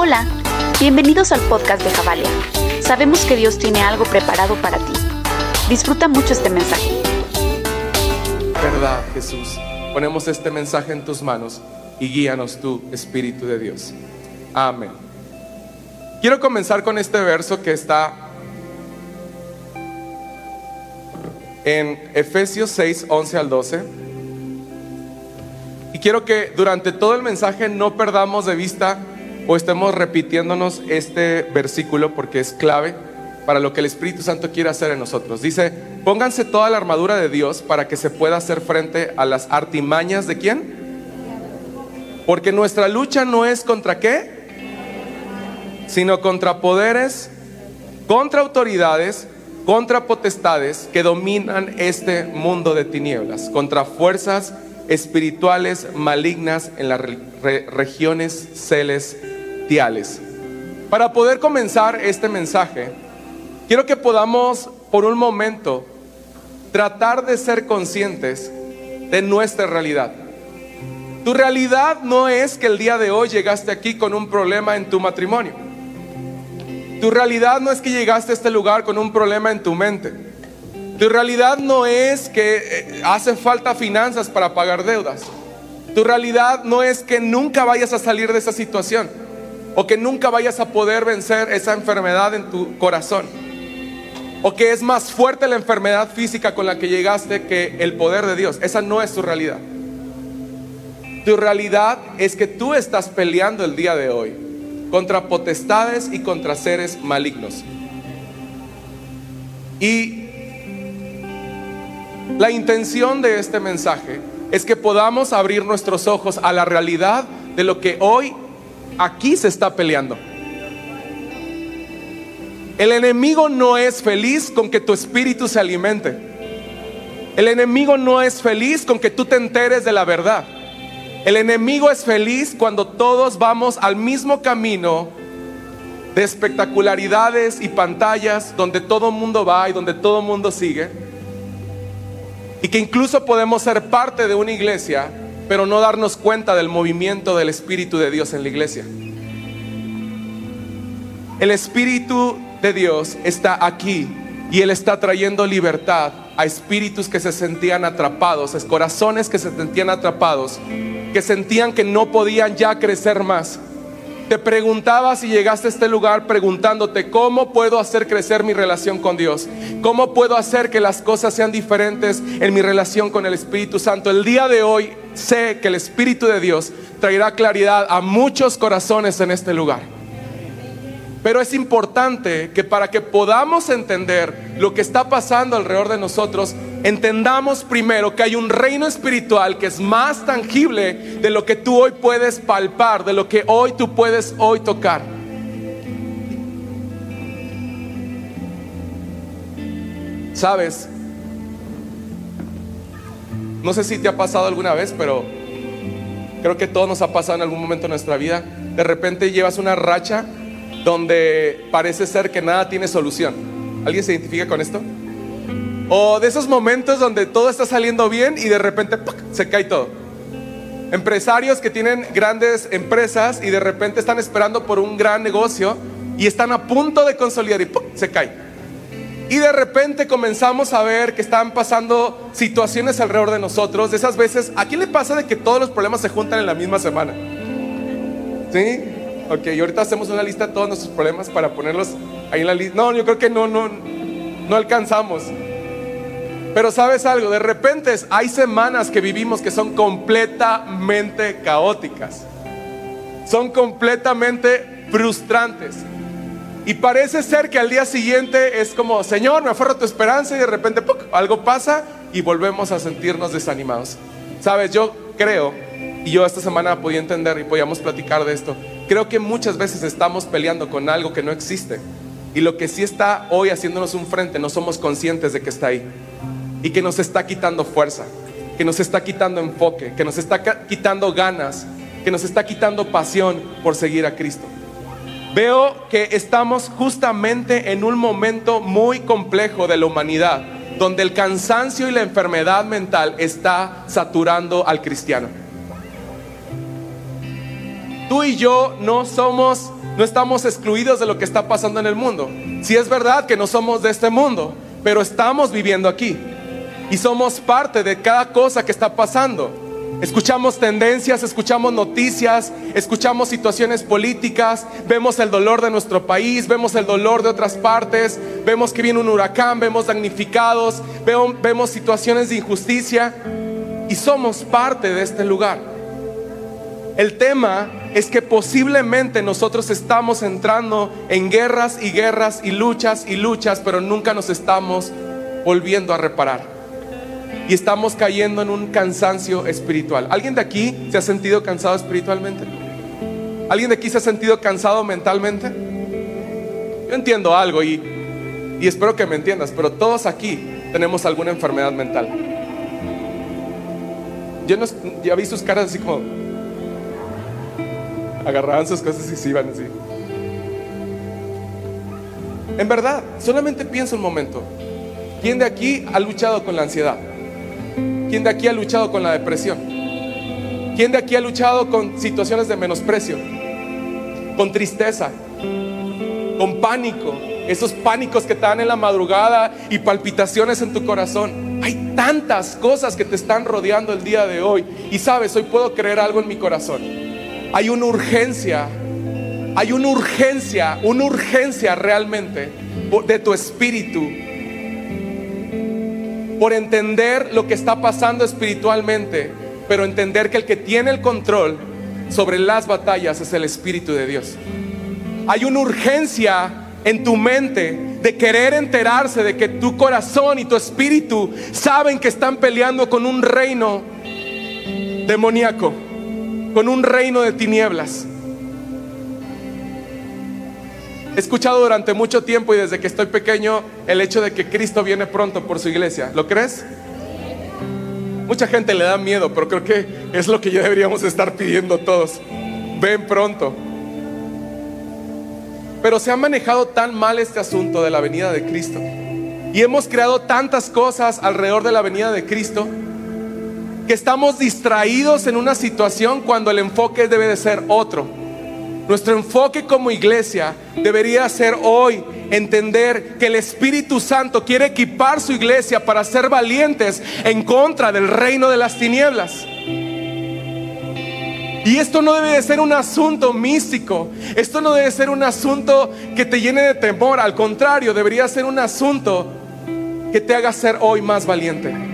Hola, bienvenidos al podcast de Javalia. Sabemos que Dios tiene algo preparado para ti. Disfruta mucho este mensaje. Verdad, Jesús. Ponemos este mensaje en tus manos y guíanos tú, Espíritu de Dios. Amén. Quiero comenzar con este verso que está en Efesios 6, 11 al 12. Y quiero que durante todo el mensaje no perdamos de vista o estemos repitiéndonos este versículo porque es clave para lo que el Espíritu Santo quiere hacer en nosotros. Dice, pónganse toda la armadura de Dios para que se pueda hacer frente a las artimañas de quién? Porque nuestra lucha no es contra qué, sino contra poderes, contra autoridades, contra potestades que dominan este mundo de tinieblas, contra fuerzas espirituales malignas en las regiones celestiales. Para poder comenzar este mensaje, quiero que podamos por un momento tratar de ser conscientes de nuestra realidad. Tu realidad no es que el día de hoy llegaste aquí con un problema en tu matrimonio. Tu realidad no es que llegaste a este lugar con un problema en tu mente. Tu realidad no es que eh, hace falta finanzas para pagar deudas. Tu realidad no es que nunca vayas a salir de esa situación o que nunca vayas a poder vencer esa enfermedad en tu corazón. O que es más fuerte la enfermedad física con la que llegaste que el poder de Dios. Esa no es tu realidad. Tu realidad es que tú estás peleando el día de hoy contra potestades y contra seres malignos. Y la intención de este mensaje es que podamos abrir nuestros ojos a la realidad de lo que hoy aquí se está peleando. El enemigo no es feliz con que tu espíritu se alimente. El enemigo no es feliz con que tú te enteres de la verdad. El enemigo es feliz cuando todos vamos al mismo camino de espectacularidades y pantallas donde todo mundo va y donde todo mundo sigue y que incluso podemos ser parte de una iglesia, pero no darnos cuenta del movimiento del Espíritu de Dios en la iglesia. El Espíritu de Dios está aquí y Él está trayendo libertad a espíritus que se sentían atrapados, a corazones que se sentían atrapados, que sentían que no podían ya crecer más te preguntaba si llegaste a este lugar preguntándote cómo puedo hacer crecer mi relación con Dios, cómo puedo hacer que las cosas sean diferentes en mi relación con el Espíritu Santo. El día de hoy sé que el Espíritu de Dios traerá claridad a muchos corazones en este lugar. Pero es importante que para que podamos entender lo que está pasando alrededor de nosotros, entendamos primero que hay un reino espiritual que es más tangible de lo que tú hoy puedes palpar, de lo que hoy tú puedes hoy tocar. Sabes, no sé si te ha pasado alguna vez, pero creo que todo nos ha pasado en algún momento de nuestra vida. De repente llevas una racha donde parece ser que nada tiene solución. ¿Alguien se identifica con esto? O de esos momentos donde todo está saliendo bien y de repente se cae todo. Empresarios que tienen grandes empresas y de repente están esperando por un gran negocio y están a punto de consolidar y se cae. Y de repente comenzamos a ver que están pasando situaciones alrededor de nosotros. De esas veces, ¿a quién le pasa de que todos los problemas se juntan en la misma semana? ¿Sí? Ok, y ahorita hacemos una lista de todos nuestros problemas para ponerlos ahí en la lista. No, yo creo que no, no, no alcanzamos. Pero sabes algo, de repente hay semanas que vivimos que son completamente caóticas. Son completamente frustrantes. Y parece ser que al día siguiente es como, Señor, me aferro tu esperanza y de repente algo pasa y volvemos a sentirnos desanimados. Sabes, yo creo, y yo esta semana podía entender y podíamos platicar de esto, creo que muchas veces estamos peleando con algo que no existe. Y lo que sí está hoy haciéndonos un frente, no somos conscientes de que está ahí y que nos está quitando fuerza, que nos está quitando enfoque, que nos está quitando ganas, que nos está quitando pasión por seguir a Cristo. Veo que estamos justamente en un momento muy complejo de la humanidad, donde el cansancio y la enfermedad mental está saturando al cristiano. Tú y yo no somos, no estamos excluidos de lo que está pasando en el mundo. Si es verdad que no somos de este mundo, pero estamos viviendo aquí y somos parte de cada cosa que está pasando. Escuchamos tendencias, escuchamos noticias, escuchamos situaciones políticas, vemos el dolor de nuestro país, vemos el dolor de otras partes, vemos que viene un huracán, vemos damnificados, vemos, situaciones de injusticia y somos parte de este lugar. El tema es que posiblemente nosotros estamos entrando en guerras y guerras y luchas y luchas, pero nunca nos estamos volviendo a reparar y estamos cayendo en un cansancio espiritual. ¿Alguien de aquí se ha sentido cansado espiritualmente? ¿Alguien de aquí se ha sentido cansado mentalmente? Yo entiendo algo y, espero que me entiendas, pero todos aquí tenemos alguna enfermedad mental. Yo no, ya vi sus caras así como agarraban sus cosas y se iban así. En verdad, solamente piensa un momento. ¿Quién de aquí ha luchado con la ansiedad? ¿Quién de aquí ha luchado con la depresión? ¿Quién de aquí ha luchado con situaciones de menosprecio? Con tristeza, con pánico, esos pánicos que te dan en la madrugada y palpitaciones en tu corazón. Hay tantas cosas que te están rodeando el día de hoy. Y sabes, hoy puedo creer algo en mi corazón. Hay una urgencia, hay una urgencia, una urgencia realmente de tu espíritu por entender lo que está pasando espiritualmente, pero entender que el que tiene el control sobre las batallas es el Espíritu de Dios. Hay una urgencia en tu mente de querer enterarse de que tu corazón y tu espíritu saben que están peleando con un reino demoníaco, con un reino de tinieblas. He escuchado durante mucho tiempo y desde que estoy pequeño el hecho de que Cristo viene pronto por su iglesia. ¿Lo crees? Mucha gente le da miedo, pero creo que es lo que ya deberíamos estar pidiendo todos. Ven pronto. Pero se ha manejado tan mal este asunto de la venida de Cristo. Y hemos creado tantas cosas alrededor de la venida de Cristo que estamos distraídos en una situación cuando el enfoque debe de ser otro. Nuestro enfoque como iglesia debería ser hoy entender que el Espíritu Santo quiere equipar su iglesia para ser valientes en contra del reino de las tinieblas. Y esto no debe de ser un asunto místico, esto no debe ser un asunto que te llene de temor, al contrario, debería ser un asunto que te haga ser hoy más valiente.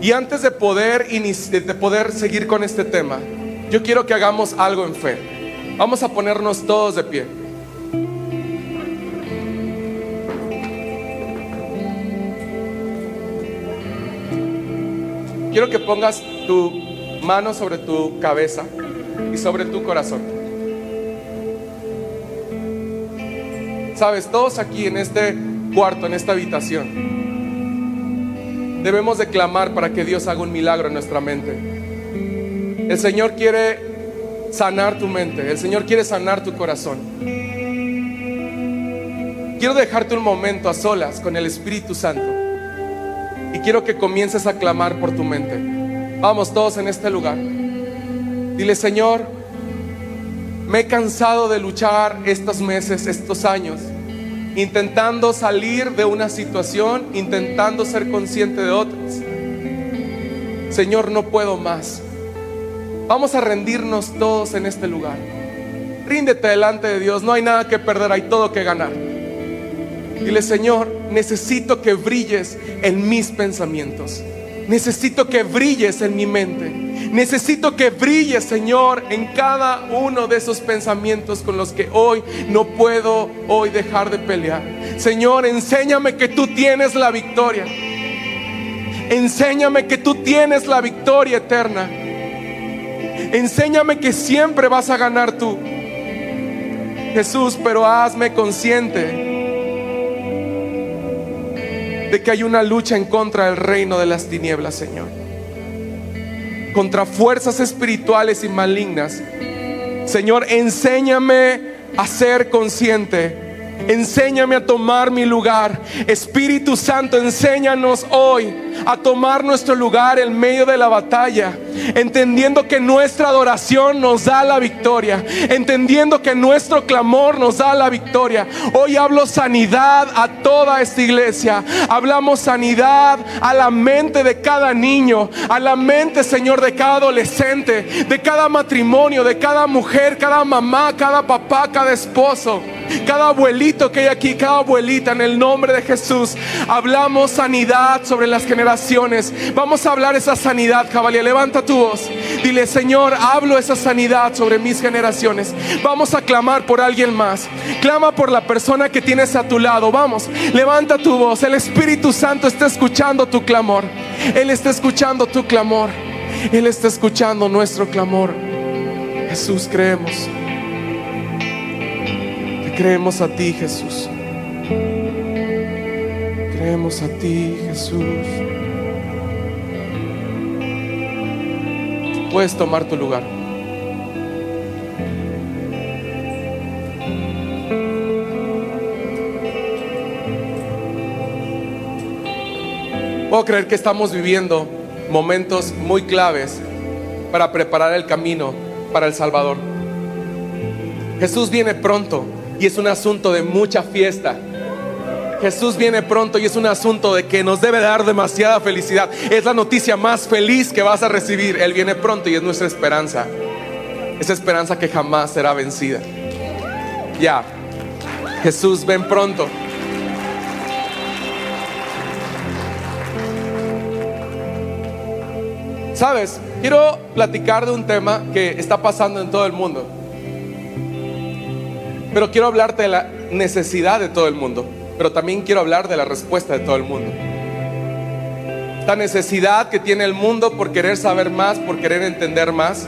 Y antes de poder, de poder seguir con este tema, yo quiero que hagamos algo en fe. Vamos a ponernos todos de pie. Quiero que pongas tu mano sobre tu cabeza y sobre tu corazón. Sabes, todos aquí en este cuarto, en esta habitación, debemos de clamar para que Dios haga un milagro en nuestra mente. El Señor quiere sanar tu mente, el Señor quiere sanar tu corazón. Quiero dejarte un momento a solas con el Espíritu Santo y quiero que comiences a clamar por tu mente. Vamos todos en este lugar. Dile, Señor, me he cansado de luchar estos meses, estos años, intentando salir de una situación, intentando ser consciente de otras. Señor, no puedo más. Vamos a rendirnos todos en este lugar. Ríndete delante de Dios, no hay nada que perder, hay todo que ganar. Dile, Señor, necesito que brilles en mis pensamientos. Necesito que brilles en mi mente. Necesito que brilles, Señor, en cada uno de esos pensamientos con los que hoy no puedo hoy dejar de pelear. Señor, enséñame que tú tienes la victoria. Enséñame que tú tienes la victoria eterna. Enséñame que siempre vas a ganar tú. Jesús, pero hazme consciente de que hay una lucha en contra del reino de las tinieblas, Señor. Contra fuerzas espirituales y malignas. Señor, enséñame a ser consciente enséñame a tomar mi lugar. Espíritu Santo, enséñanos hoy a tomar nuestro lugar en medio de la batalla, entendiendo que nuestra adoración nos da la victoria, entendiendo que nuestro clamor nos da la victoria. Hoy hablo sanidad a toda esta iglesia, hablamos sanidad a la mente de cada niño, a la mente, Señor, de cada adolescente, de cada matrimonio, de cada mujer, cada mamá, cada papá, cada esposo, cada abuelito que hay aquí, cada abuelita, en el nombre de Jesús. Hablamos sanidad sobre las generaciones. Vamos a hablar esa sanidad, caballería. Levanta tu voz. Dile, Señor, hablo esa sanidad sobre mis generaciones. Vamos a clamar por alguien más. Clama por la persona que tienes a tu lado. Vamos, levanta tu voz. El Espíritu Santo está escuchando tu clamor. Él está escuchando tu clamor. Él está escuchando nuestro clamor. Jesús, creemos. Creemos a ti, Jesús. Creemos a ti, Jesús. Puedes tomar tu lugar. Puedo creer que estamos viviendo momentos muy claves para preparar el camino para el Salvador. Jesús viene pronto y es un asunto de mucha fiesta. Jesús viene pronto y es un asunto de que nos debe dar demasiada felicidad. Es la noticia más feliz que vas a recibir. Él viene pronto y es nuestra esperanza. Esa esperanza que jamás será vencida. Ya, Jesús ven pronto. Sabes, quiero platicar de un tema que está pasando en todo el mundo. Pero quiero hablarte de la necesidad de todo el mundo. Pero también quiero hablar de la respuesta de todo el mundo. Esta necesidad que tiene el mundo por querer saber más, por querer entender más.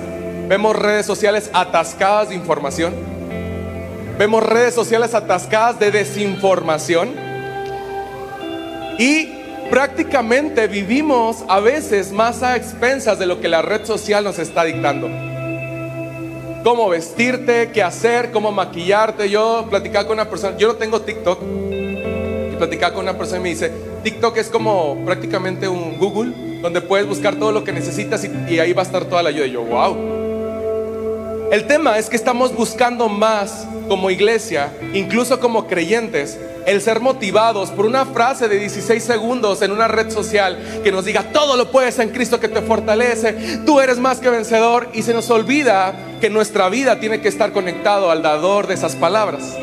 Vemos redes sociales atascadas de información. Vemos redes sociales atascadas de desinformación. Y prácticamente vivimos a veces más a expensas de lo que la red social nos está dictando. Cómo vestirte, qué hacer, cómo maquillarte. Yo platicaba con una persona, yo no tengo TikTok, y platicaba con una persona y me dice, TikTok es como prácticamente un Google, donde puedes buscar todo lo que necesitas y, ahí va a estar toda la ayuda. Y yo, wow. El tema es que estamos buscando más como iglesia, incluso como creyentes, el ser motivados por una frase de 16 segundos en una red social que nos diga, todo lo puedes en Cristo que te fortalece, tú eres más que vencedor y se nos olvida que nuestra vida tiene que estar conectado al dador de esas palabras.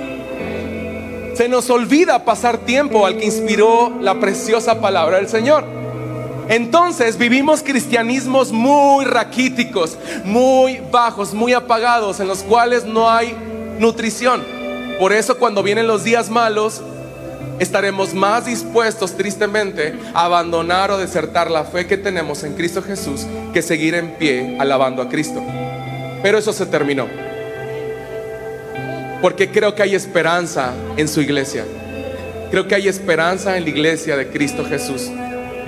Se nos olvida pasar tiempo al que inspiró la preciosa palabra del Señor. Entonces vivimos cristianismos muy raquíticos, muy bajos, muy apagados, en los cuales no hay nutrición. Por eso cuando vienen los días malos, estaremos más dispuestos tristemente a abandonar o desertar la fe que tenemos en Cristo Jesús que seguir en pie alabando a Cristo. Pero eso se terminó. Porque creo que hay esperanza en su iglesia. Creo que hay esperanza en la iglesia de Cristo Jesús.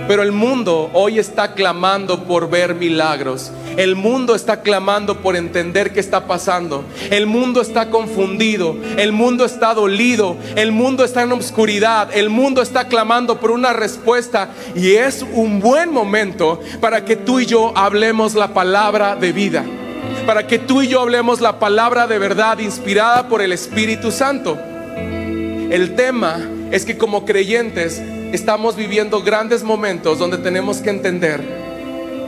Pero el mundo hoy está clamando por ver milagros. El mundo está clamando por entender qué está pasando. El mundo está confundido. El mundo está dolido. El mundo está en oscuridad. El mundo está clamando por una respuesta. Y es un buen momento para que tú y yo hablemos la palabra de vida. Para que tú y yo hablemos la palabra de verdad inspirada por el Espíritu Santo. El tema es que como creyentes estamos viviendo grandes momentos donde tenemos que entender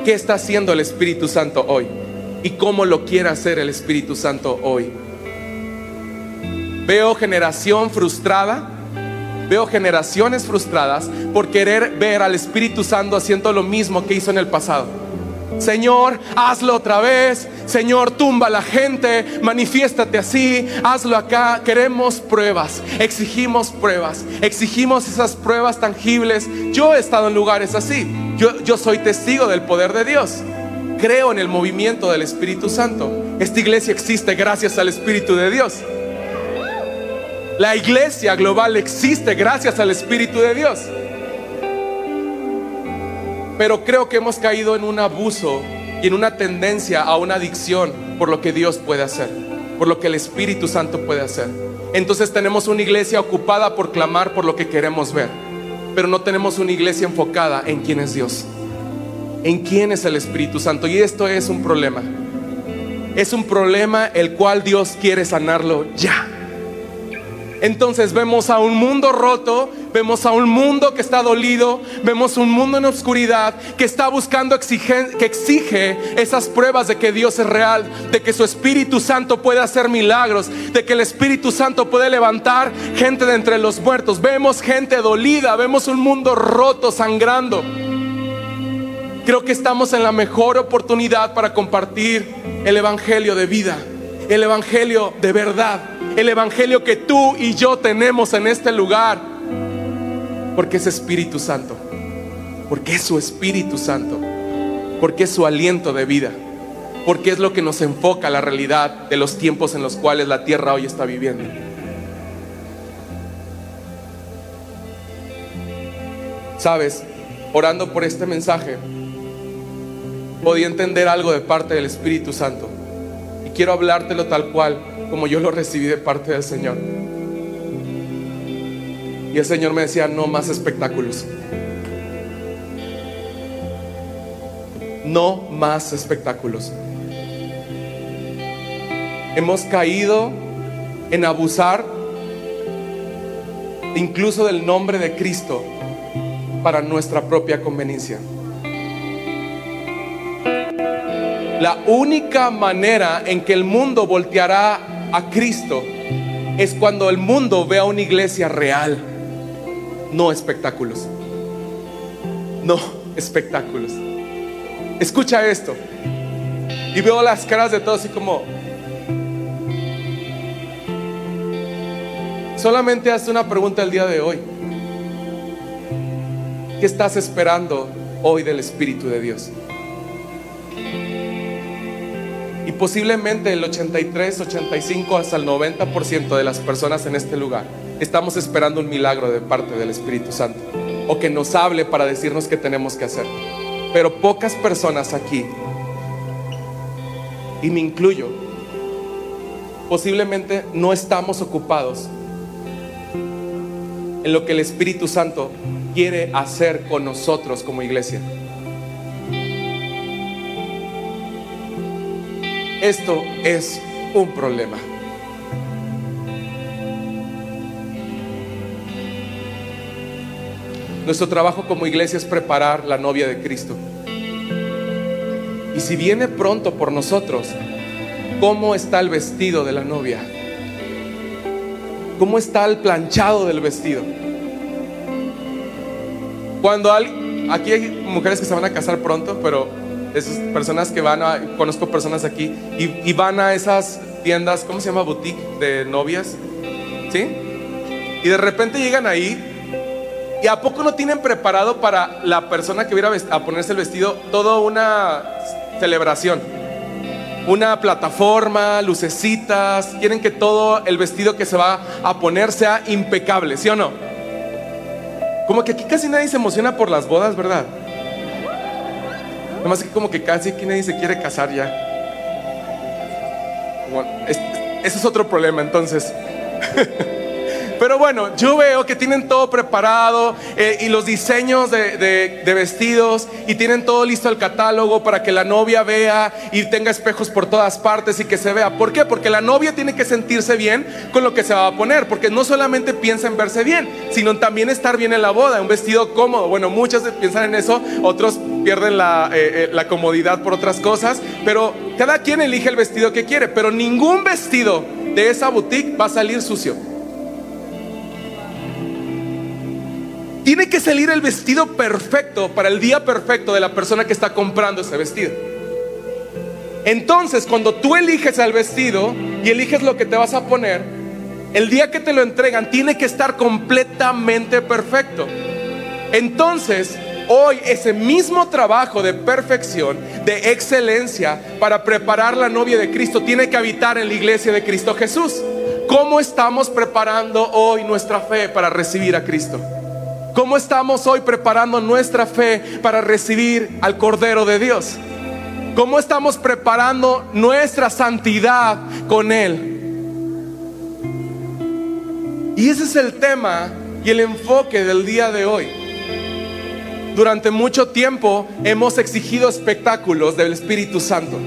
qué está haciendo el Espíritu Santo hoy y cómo lo quiere hacer el Espíritu Santo hoy. Veo generación frustrada, veo generaciones frustradas por querer ver al Espíritu Santo haciendo lo mismo que hizo en el pasado. Señor, hazlo otra vez. Señor, tumba a la gente, manifiéstate así, hazlo acá. Queremos pruebas, exigimos pruebas, exigimos esas pruebas tangibles. Yo he estado en lugares así. Yo, yo soy testigo del poder de Dios. Creo en el movimiento del Espíritu Santo. Esta iglesia existe gracias al Espíritu de Dios. La iglesia global existe gracias al Espíritu de Dios. Pero creo que hemos caído en un abuso y en una tendencia a una adicción por lo que Dios puede hacer, por lo que el Espíritu Santo puede hacer. entonces tenemos una iglesia ocupada por clamar por lo que queremos ver, pero no tenemos una iglesia enfocada en quién es Dios, en quién es el Espíritu Santo. Y esto es un problema. Es un problema el cual Dios quiere sanarlo ya. Entonces vemos a un mundo roto, vemos a un mundo que está dolido, vemos un mundo en oscuridad que está buscando que exige esas pruebas de que Dios es real, de que su Espíritu Santo puede hacer milagros, de que el Espíritu Santo puede levantar gente de entre los muertos. Vemos gente dolida, vemos un mundo roto, sangrando. Creo que estamos en la mejor oportunidad para compartir el Evangelio de vida, el Evangelio de verdad el Evangelio que tú y yo tenemos en este lugar. Porque es Espíritu Santo. Porque es su Espíritu Santo. Porque es su aliento de vida. Porque es lo que nos enfoca a la realidad de los tiempos en los cuales la tierra hoy está viviendo. Sabes, orando por este mensaje, podía entender algo de parte del Espíritu Santo. Quiero hablártelo tal cual como yo lo recibí de parte del Señor. Y el Señor me decía, no más espectáculos. No más espectáculos. Hemos caído en abusar incluso del nombre de Cristo para nuestra propia conveniencia. La única manera en que el mundo volteará a Cristo es cuando el mundo vea una iglesia real, no espectáculos. No espectáculos. Escucha esto. Y veo las caras de todos así como... Solamente haz una pregunta el día de hoy. ¿Qué estás esperando hoy del Espíritu de Dios? Posiblemente el 83, 85 hasta el 90% de las personas en este lugar estamos esperando un milagro de parte del Espíritu Santo o que nos hable para decirnos qué tenemos que hacer. Pero pocas personas aquí, y me incluyo, posiblemente no estamos ocupados en lo que el Espíritu Santo quiere hacer con nosotros como iglesia. Esto es un problema. Nuestro trabajo como iglesia es preparar la novia de Cristo. Y si viene pronto por nosotros, ¿cómo está el vestido de la novia? ¿Cómo está el planchado del vestido? Cuando hay, aquí hay mujeres que se van a casar pronto, pero esas personas que van a, conozco personas aquí y, van a esas tiendas, ¿cómo se llama? Boutique de novias, ¿sí? Y de repente llegan ahí y a poco no tienen preparado para la persona que viera a ponerse el vestido toda una celebración. Una plataforma, lucecitas, quieren que todo el vestido que se va a poner sea impecable, ¿sí o no? Como que aquí casi nadie se emociona por las bodas, ¿verdad? Además que como que casi que nadie se quiere casar ya. Bueno, ese es otro problema entonces. Pero bueno, yo veo que tienen todo preparado eh, y los diseños de, vestidos y tienen todo listo el catálogo para que la novia vea y tenga espejos por todas partes y que se vea. ¿Por qué? Porque la novia tiene que sentirse bien con lo que se va a poner, porque no solamente piensa en verse bien, sino también estar bien en la boda, un vestido cómodo. Bueno, muchos piensan en eso, otros pierden la, eh, eh, la comodidad por otras cosas, pero cada quien elige el vestido que quiere, pero ningún vestido de esa boutique va a salir sucio. Tiene que salir el vestido perfecto para el día perfecto de la persona que está comprando ese vestido. Entonces, cuando tú eliges el vestido y eliges lo que te vas a poner, el día que te lo entregan tiene que estar completamente perfecto. Entonces, hoy ese mismo trabajo de perfección, de excelencia para preparar la novia de Cristo tiene que habitar en la iglesia de Cristo Jesús. ¿Cómo estamos preparando hoy nuestra fe para recibir a Cristo? ¿Cómo estamos hoy preparando nuestra fe para recibir al Cordero de Dios? ¿Cómo estamos preparando nuestra santidad con Él? Y ese es el tema y el enfoque del día de hoy. Durante mucho tiempo hemos exigido espectáculos del Espíritu Santo.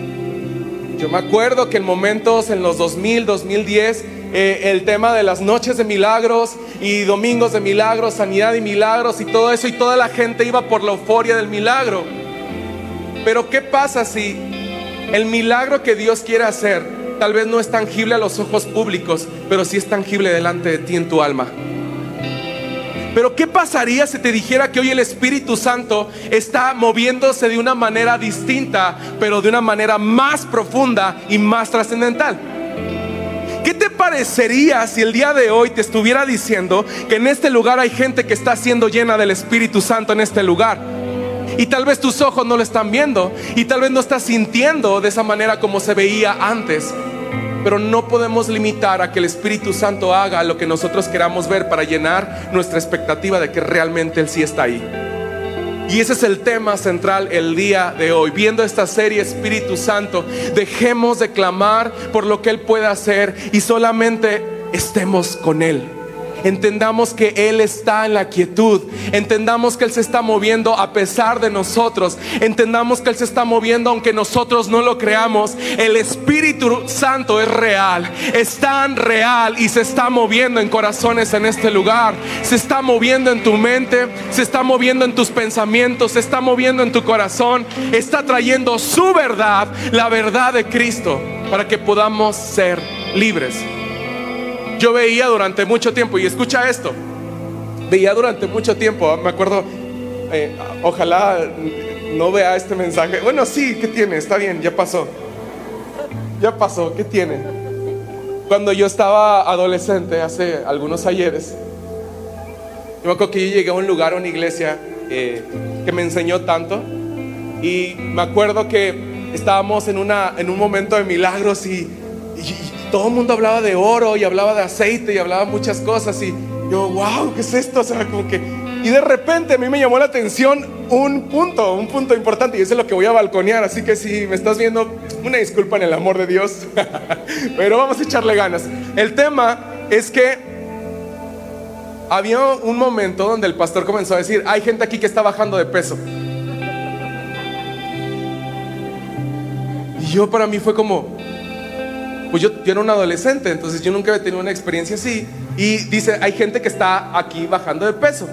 Yo me acuerdo que en momentos en los 2000, 2010, eh, el tema de las noches de milagros y domingos de milagros, sanidad y milagros y todo eso, y toda la gente iba por la euforia del milagro. Pero ¿qué pasa si el milagro que Dios quiere hacer tal vez no es tangible a los ojos públicos, pero sí es tangible delante de ti en tu alma? Pero ¿qué pasaría si te dijera que hoy el Espíritu Santo está moviéndose de una manera distinta, pero de una manera más profunda y más trascendental? ¿Qué te parecería si el día de hoy te estuviera diciendo que en este lugar hay gente que está siendo llena del Espíritu Santo en este lugar? Y tal vez tus ojos no lo están viendo y tal vez no estás sintiendo de esa manera como se veía antes. Pero no podemos limitar a que el Espíritu Santo haga lo que nosotros queramos ver para llenar nuestra expectativa de que realmente Él sí está ahí. Y ese es el tema central el día de hoy. Viendo esta serie Espíritu Santo, dejemos de clamar por lo que Él puede hacer y solamente estemos con Él. Entendamos que Él está en la quietud. Entendamos que Él se está moviendo a pesar de nosotros. Entendamos que Él se está moviendo aunque nosotros no lo creamos. El Espíritu Santo es real. Es tan real y se está moviendo en corazones en este lugar. Se está moviendo en tu mente. Se está moviendo en tus pensamientos. Se está moviendo en tu corazón. Está trayendo su verdad, la verdad de Cristo, para que podamos ser libres yo veía durante mucho tiempo, y escucha esto, veía durante mucho tiempo, me acuerdo, eh, ojalá no vea este mensaje. Bueno, sí, ¿qué tiene? Está bien, ya pasó. Ya pasó, ¿qué tiene? Cuando yo estaba adolescente, hace algunos ayeres, yo me acuerdo que llegué a un lugar, a una iglesia eh, que me enseñó tanto, y me acuerdo que estábamos en, una, en un momento de milagros y todo el mundo hablaba de oro y hablaba de aceite y hablaba muchas cosas y yo, wow, ¿qué es esto? O sea, como que... Y de repente a mí me llamó la atención un punto, un punto importante y ese es lo que voy a balconear, así que si me estás viendo, una disculpa en el amor de Dios, pero vamos a echarle ganas. El tema es que había un momento donde el pastor comenzó a decir, hay gente aquí que está bajando de peso. Y yo para mí fue como, pues yo, era un adolescente, entonces yo nunca había tenido una experiencia así. Y dice, hay gente que está aquí bajando de peso.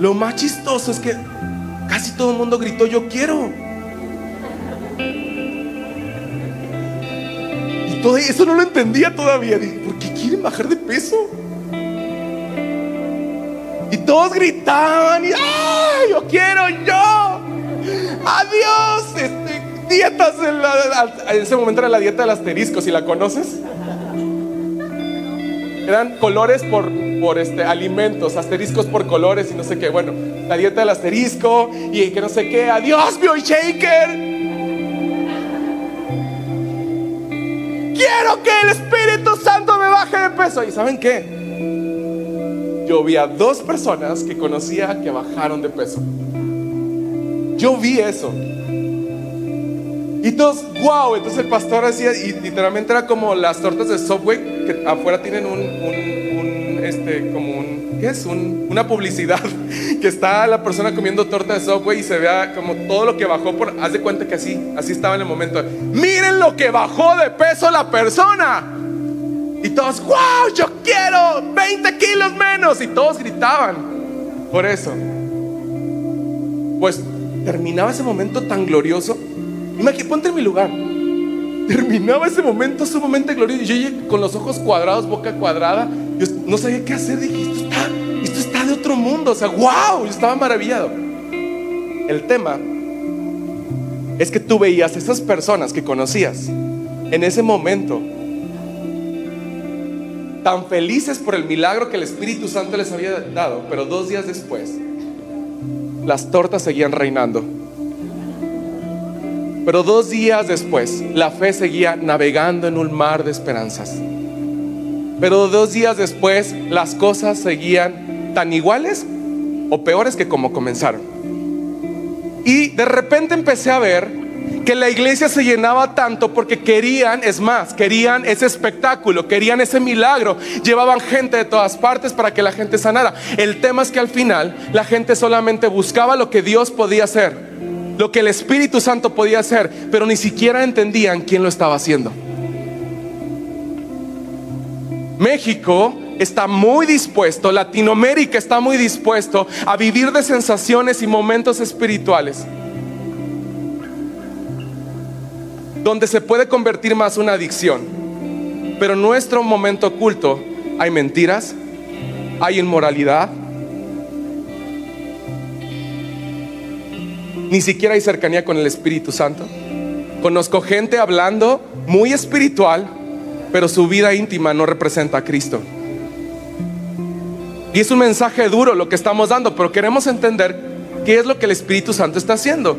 Lo más chistoso es que casi todo el mundo gritó, yo quiero. Y todo eso no lo entendía todavía. ¿Por qué quieren bajar de peso? Y todos gritaban y ¡ay, yo quiero yo! ¡Adiós! Dietas en, ese momento era la dieta del asterisco, si la conoces. Eran colores por, por este, alimentos, asteriscos por colores y no sé qué. Bueno, la dieta del asterisco y que no sé qué. Adiós, bio shaker. Quiero que el Espíritu Santo me baje de peso. ¿Y saben qué? Yo vi a dos personas que conocía que bajaron de peso. Yo vi eso. Wow, entonces el pastor hacía, y literalmente era como las tortas de Subway, que afuera tienen un, un, este, como un, ¿qué es? una publicidad, que está la persona comiendo torta de Subway y se vea como todo lo que bajó por, haz de cuenta que así, así estaba en el momento. Miren lo que bajó de peso la persona. Y todos, wow, yo quiero 20 kilos menos. Y todos gritaban por eso. Pues terminaba ese momento tan glorioso Imagínate, ponte en mi lugar. Terminaba ese momento sumamente glorioso. Yo llegué con los ojos cuadrados, boca cuadrada. Yo no sabía qué hacer. Dije, esto está, esto está de otro mundo. O sea, wow, yo estaba maravillado. El tema es que tú veías esas personas que conocías en ese momento tan felices por el milagro que el Espíritu Santo les había dado, pero dos días después las tortas seguían reinando. Pero dos días después, la fe seguía navegando en un mar de esperanzas. Pero dos días después, las cosas seguían tan iguales o peores que como comenzaron. Y de repente empecé a ver que la iglesia se llenaba tanto porque querían, es más, querían ese espectáculo, querían ese milagro, llevaban gente de todas partes para que la gente sanara. El tema es que al final la gente solamente buscaba lo que Dios podía hacer, lo que el Espíritu Santo podía hacer, pero ni siquiera entendían quién lo estaba haciendo. México está muy dispuesto, Latinoamérica está muy dispuesto a vivir de sensaciones y momentos espirituales donde se puede convertir más una adicción. Pero en nuestro momento oculto hay mentiras, hay inmoralidad, ni siquiera hay cercanía con el Espíritu Santo. Conozco gente hablando muy espiritual, pero su vida íntima no representa a Cristo. Y es un mensaje duro lo que estamos dando, pero queremos entender qué es lo que el Espíritu Santo está haciendo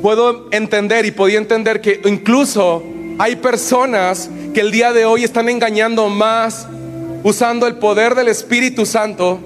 puedo entender y podía entender que incluso hay personas que el día de hoy están engañando más usando el poder del Espíritu Santo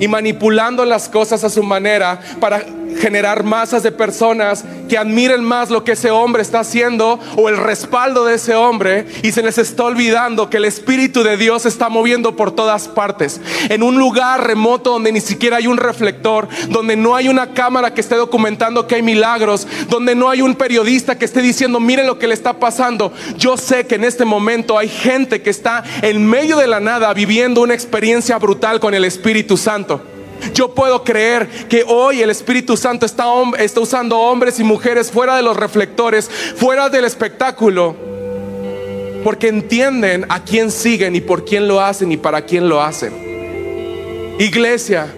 y manipulando las cosas a su manera para generar masas de personas que admiren más lo que ese hombre está haciendo o el respaldo de ese hombre y se les está olvidando que el Espíritu de Dios está moviendo por todas partes. En un lugar remoto donde ni siquiera hay un reflector, donde no hay una cámara que esté documentando que hay milagros, donde no hay un periodista que esté diciendo, mire lo que le está pasando. Yo sé que en este momento hay gente que está en medio de la nada viviendo una experiencia brutal con el Espíritu Santo. Yo puedo creer que hoy el Espíritu Santo está, usando hombres y mujeres fuera de los reflectores, fuera del espectáculo, porque entienden a quién siguen y por quién lo hacen y para quién lo hacen. Iglesia,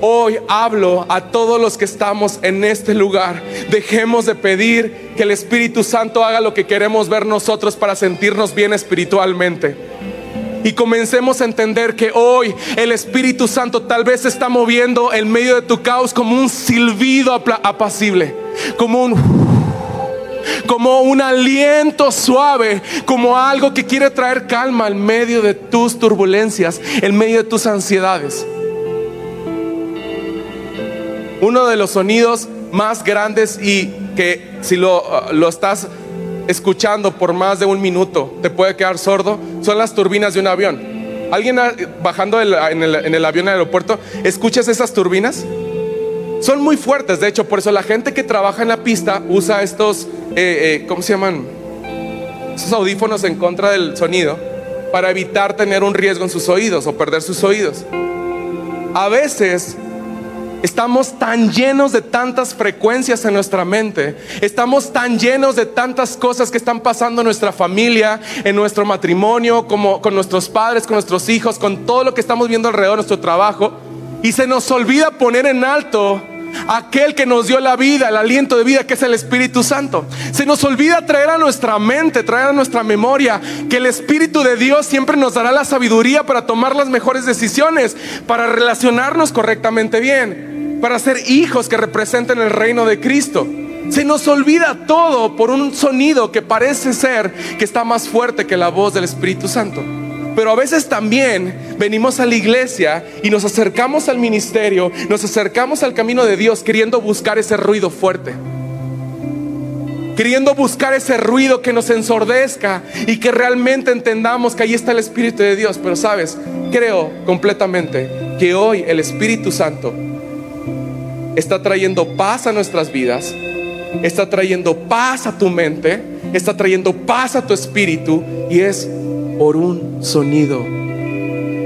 hoy hablo a todos los que estamos en este lugar. Dejemos de pedir que el Espíritu Santo haga lo que queremos ver nosotros para sentirnos bien espiritualmente y comencemos a entender que hoy el Espíritu Santo tal vez está moviendo en medio de tu caos como un silbido apacible, como un como un aliento suave, como algo que quiere traer calma en medio de tus turbulencias, en medio de tus ansiedades. Uno de los sonidos más grandes y que si lo, lo estás escuchando por más de un minuto te puede quedar sordo son las turbinas de un avión. ¿Alguien bajando en, el, avión al aeropuerto, escuchas esas turbinas? Son muy fuertes, de hecho, por eso la gente que trabaja en la pista usa estos, eh, eh, ¿cómo se llaman? Esos audífonos en contra del sonido para evitar tener un riesgo en sus oídos o perder sus oídos. A veces Estamos tan llenos de tantas frecuencias en nuestra mente. Estamos tan llenos de tantas cosas que están pasando en nuestra familia, en nuestro matrimonio, como con nuestros padres, con nuestros hijos, con todo lo que estamos viendo alrededor de nuestro trabajo. Y se nos olvida poner en alto aquel que nos dio la vida, el aliento de vida, que es el Espíritu Santo. Se nos olvida traer a nuestra mente, traer a nuestra memoria, que el Espíritu de Dios siempre nos dará la sabiduría para tomar las mejores decisiones, para relacionarnos correctamente bien para ser hijos que representen el reino de Cristo. Se nos olvida todo por un sonido que parece ser que está más fuerte que la voz del Espíritu Santo. Pero a veces también venimos a la iglesia y nos acercamos al ministerio, nos acercamos al camino de Dios queriendo buscar ese ruido fuerte. Queriendo buscar ese ruido que nos ensordezca y que realmente entendamos que ahí está el Espíritu de Dios. Pero sabes, creo completamente que hoy el Espíritu Santo está trayendo paz a nuestras vidas, está trayendo paz a tu mente, está trayendo paz a tu espíritu y es por un sonido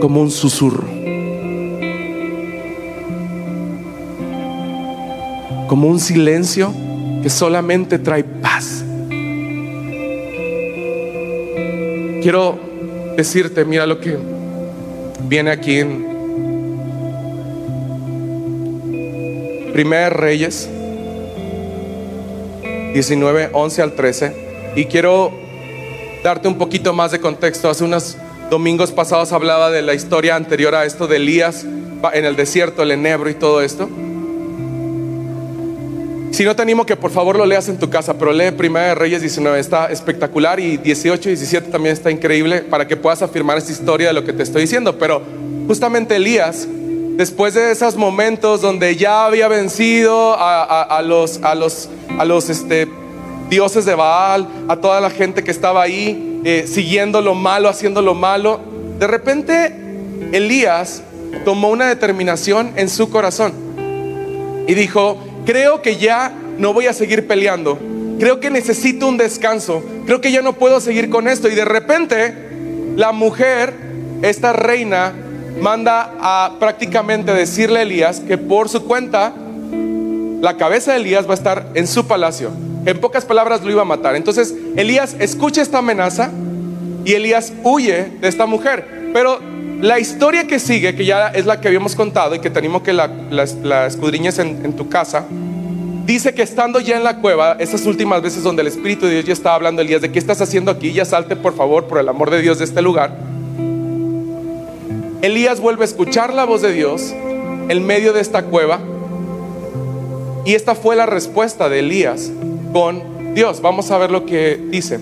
como un susurro. Como un silencio que solamente trae paz. Quiero decirte, mira lo que viene aquí en Primer Reyes 19, 11 al 13. Y quiero darte un poquito más de contexto. Hace unos domingos pasados hablaba de la historia anterior a esto de Elías en el desierto, el enebro y todo esto. Si no te animo que por favor lo leas en tu casa, pero lee Primera Reyes 19, está espectacular y 18 y 17 también está increíble para que puedas afirmar esta historia de lo que te estoy diciendo. Pero justamente Elías después de esos momentos donde ya había vencido a, los, este, dioses de Baal, a toda la gente que estaba ahí, eh, siguiendo lo malo, haciendo lo malo, de repente Elías tomó una determinación en su corazón y dijo, creo que ya no voy a seguir peleando, creo que necesito un descanso, creo que ya no puedo seguir con esto. Y de repente la mujer, esta reina, manda a prácticamente decirle a Elías que por su cuenta la cabeza de Elías va a estar en su palacio. En pocas palabras lo iba a matar. Entonces Elías escucha esta amenaza y Elías huye de esta mujer. Pero la historia que sigue, que ya es la que habíamos contado y que tenemos que la, la, escudriñes en, en tu casa, dice que estando ya en la cueva, esas últimas veces donde el Espíritu de Dios ya estaba hablando Elías de qué estás haciendo aquí, ya salte por favor, por el amor de Dios de este lugar. Elías vuelve a escuchar la voz de Dios en medio de esta cueva y esta fue la respuesta de Elías con Dios. Vamos a ver lo que dice.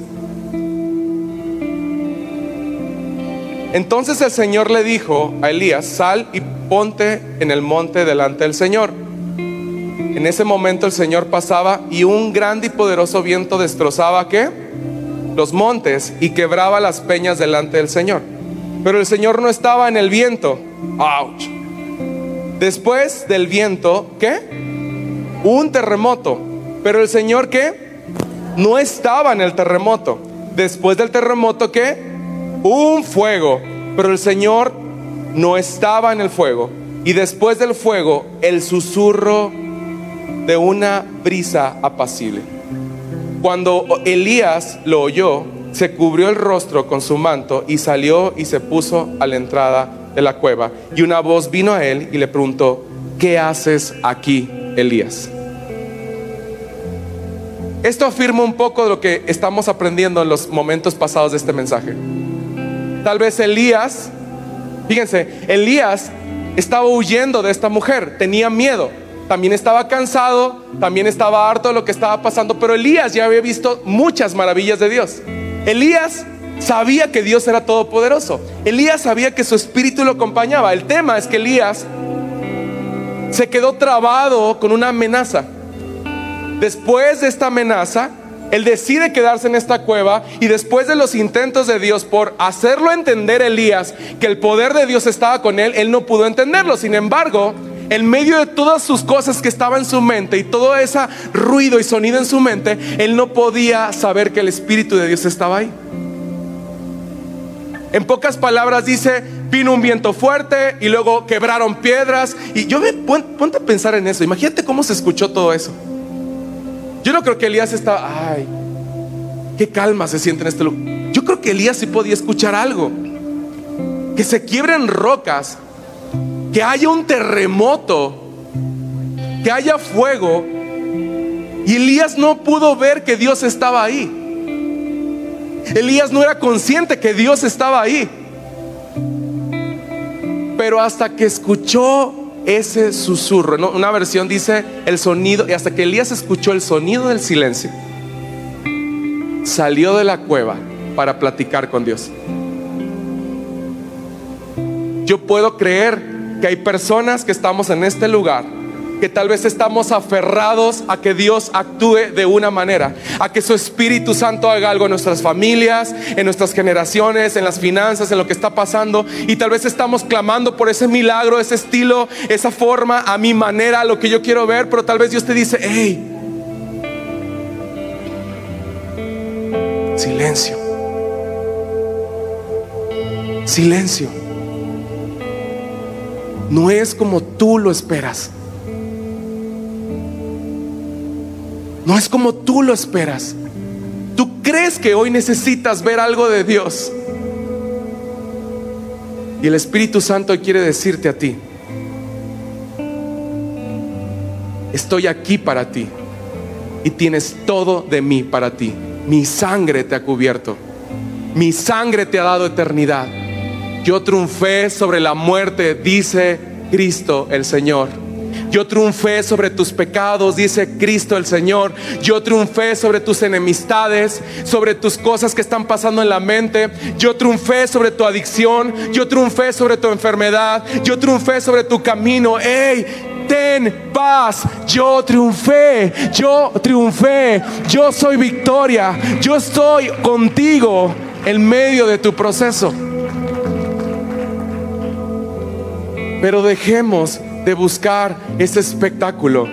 Entonces el Señor le dijo a Elías, sal y ponte en el monte delante del Señor. En ese momento el Señor pasaba y un grande y poderoso viento destrozaba qué? Los montes y quebraba las peñas delante del Señor. Pero el Señor no estaba en el viento. Ouch. Después del viento, ¿qué? Un terremoto. Pero el Señor, ¿qué? No estaba en el terremoto. Después del terremoto, ¿qué? Un fuego. Pero el Señor no estaba en el fuego. Y después del fuego, el susurro de una brisa apacible. Cuando Elías lo oyó, se cubrió el rostro con su manto y salió y se puso a la entrada de la cueva. Y una voz vino a él y le preguntó, ¿qué haces aquí, Elías? Esto afirma un poco de lo que estamos aprendiendo en los momentos pasados de este mensaje. Tal vez Elías, fíjense, Elías estaba huyendo de esta mujer, tenía miedo también estaba cansado, también estaba harto de lo que estaba pasando, pero Elías ya había visto muchas maravillas de Dios. Elías sabía que Dios era todopoderoso. Elías sabía que su espíritu lo acompañaba. El tema es que Elías se quedó trabado con una amenaza. Después de esta amenaza, él decide quedarse en esta cueva y después de los intentos de Dios por hacerlo entender Elías que el poder de Dios estaba con él, él no pudo entenderlo. Sin embargo, en medio de todas sus cosas que estaban en su mente y todo ese ruido y sonido en su mente, él no podía saber que el Espíritu de Dios estaba ahí. En pocas palabras dice, vino un viento fuerte y luego quebraron piedras. Y yo me ponte a pensar en eso. Imagínate cómo se escuchó todo eso. Yo no creo que Elías estaba, ay, qué calma se siente en este lugar. Yo creo que Elías sí podía escuchar algo. Que se quiebren rocas que haya un terremoto, que haya fuego. Y Elías no pudo ver que Dios estaba ahí. Elías no era consciente que Dios estaba ahí. Pero hasta que escuchó ese susurro, una versión dice el sonido, y hasta que Elías escuchó el sonido del silencio, salió de la cueva para platicar con Dios. Yo puedo creer que hay personas que estamos en este lugar que tal vez estamos aferrados a que Dios actúe de una manera, a que su Espíritu Santo haga algo en nuestras familias, en nuestras generaciones, en las finanzas, en lo que está pasando. Y tal vez estamos clamando por ese milagro, ese estilo, esa forma, a mi manera, lo que yo quiero ver, pero tal vez Dios te dice, hey, silencio, silencio no es como tú lo esperas. No es como tú lo esperas. Tú crees que hoy necesitas ver algo de Dios. Y el Espíritu Santo quiere decirte a ti, estoy aquí para ti y tienes todo de mí para ti. Mi sangre te ha cubierto. Mi sangre te ha dado eternidad. Yo triunfé sobre la muerte, dice Cristo el Señor. Yo triunfé sobre tus pecados, dice Cristo el Señor. Yo triunfé sobre tus enemistades, sobre tus cosas que están pasando en la mente. Yo triunfé sobre tu adicción. Yo triunfé sobre tu enfermedad. Yo triunfé sobre tu camino. ¡Ey! ten paz. Yo triunfé, yo triunfé, yo soy victoria, yo estoy contigo en medio de tu proceso. Pero dejemos de buscar ese espectáculo,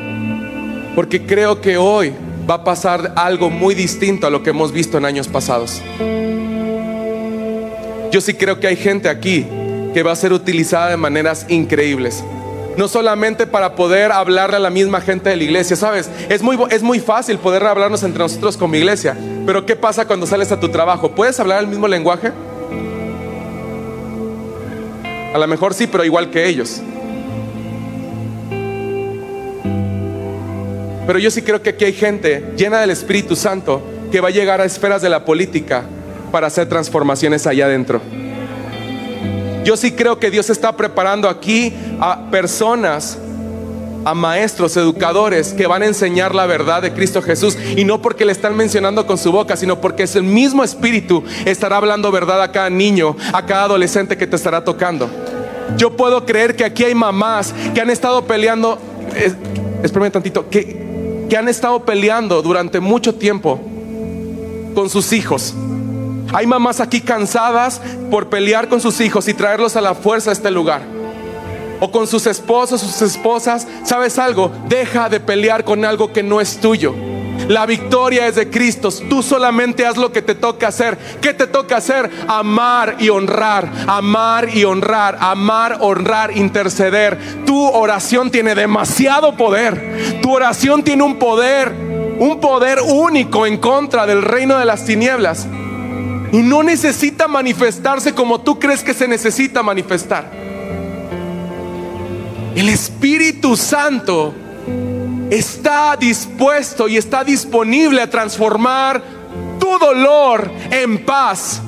porque creo que hoy va a pasar algo muy distinto a lo que hemos visto en años pasados. Yo sí creo que hay gente aquí que va a ser utilizada de maneras increíbles no solamente para poder hablarle a la misma gente de la iglesia, ¿sabes? Es muy, es muy fácil poder hablarnos entre nosotros como iglesia, pero ¿qué pasa cuando sales a tu trabajo? ¿Puedes hablar el mismo lenguaje? A lo mejor sí, pero igual que ellos. Pero yo sí creo que aquí hay gente llena del Espíritu Santo que va a llegar a esferas de la política para hacer transformaciones allá adentro. Yo sí creo que Dios está preparando aquí a personas, a maestros, educadores que van a enseñar la verdad de Cristo Jesús y no porque le están mencionando con su boca, sino porque es el mismo Espíritu estará hablando verdad a cada niño, a cada adolescente que te estará tocando. Yo puedo creer que aquí hay mamás que han estado peleando, espérame tantito, que, que han estado peleando durante mucho tiempo con sus hijos hay mamás aquí cansadas por pelear con sus hijos y traerlos a la fuerza a este lugar. O con sus esposos, sus esposas. ¿Sabes algo? Deja de pelear con algo que no es tuyo. La victoria es de Cristo. Tú solamente haz lo que te toca hacer. ¿Qué te toca hacer? Amar y honrar. Amar y honrar. Amar, honrar, interceder. Tu oración tiene demasiado poder. Tu oración tiene un poder. Un poder único en contra del reino de las tinieblas. Y no necesita manifestarse como tú crees que se necesita manifestar. El Espíritu Santo está dispuesto y está disponible a transformar tu dolor en paz,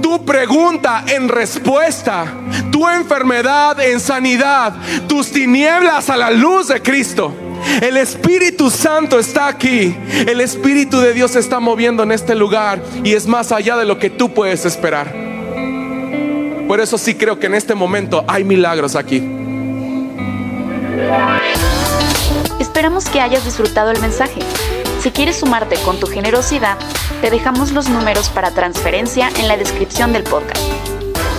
tu pregunta en respuesta, tu enfermedad en sanidad, tus tinieblas a la luz de Cristo. El Espíritu Santo está aquí. El Espíritu de Dios se está moviendo en este lugar y es más allá de lo que tú puedes esperar. Por eso sí creo que en este momento hay milagros aquí. Esperamos que hayas disfrutado el mensaje. Si quieres sumarte con tu generosidad, te dejamos los números para transferencia en la descripción del podcast.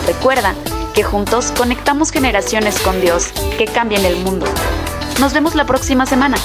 Recuerda que juntos conectamos generaciones con Dios que cambian el mundo. Nos vemos la próxima semana.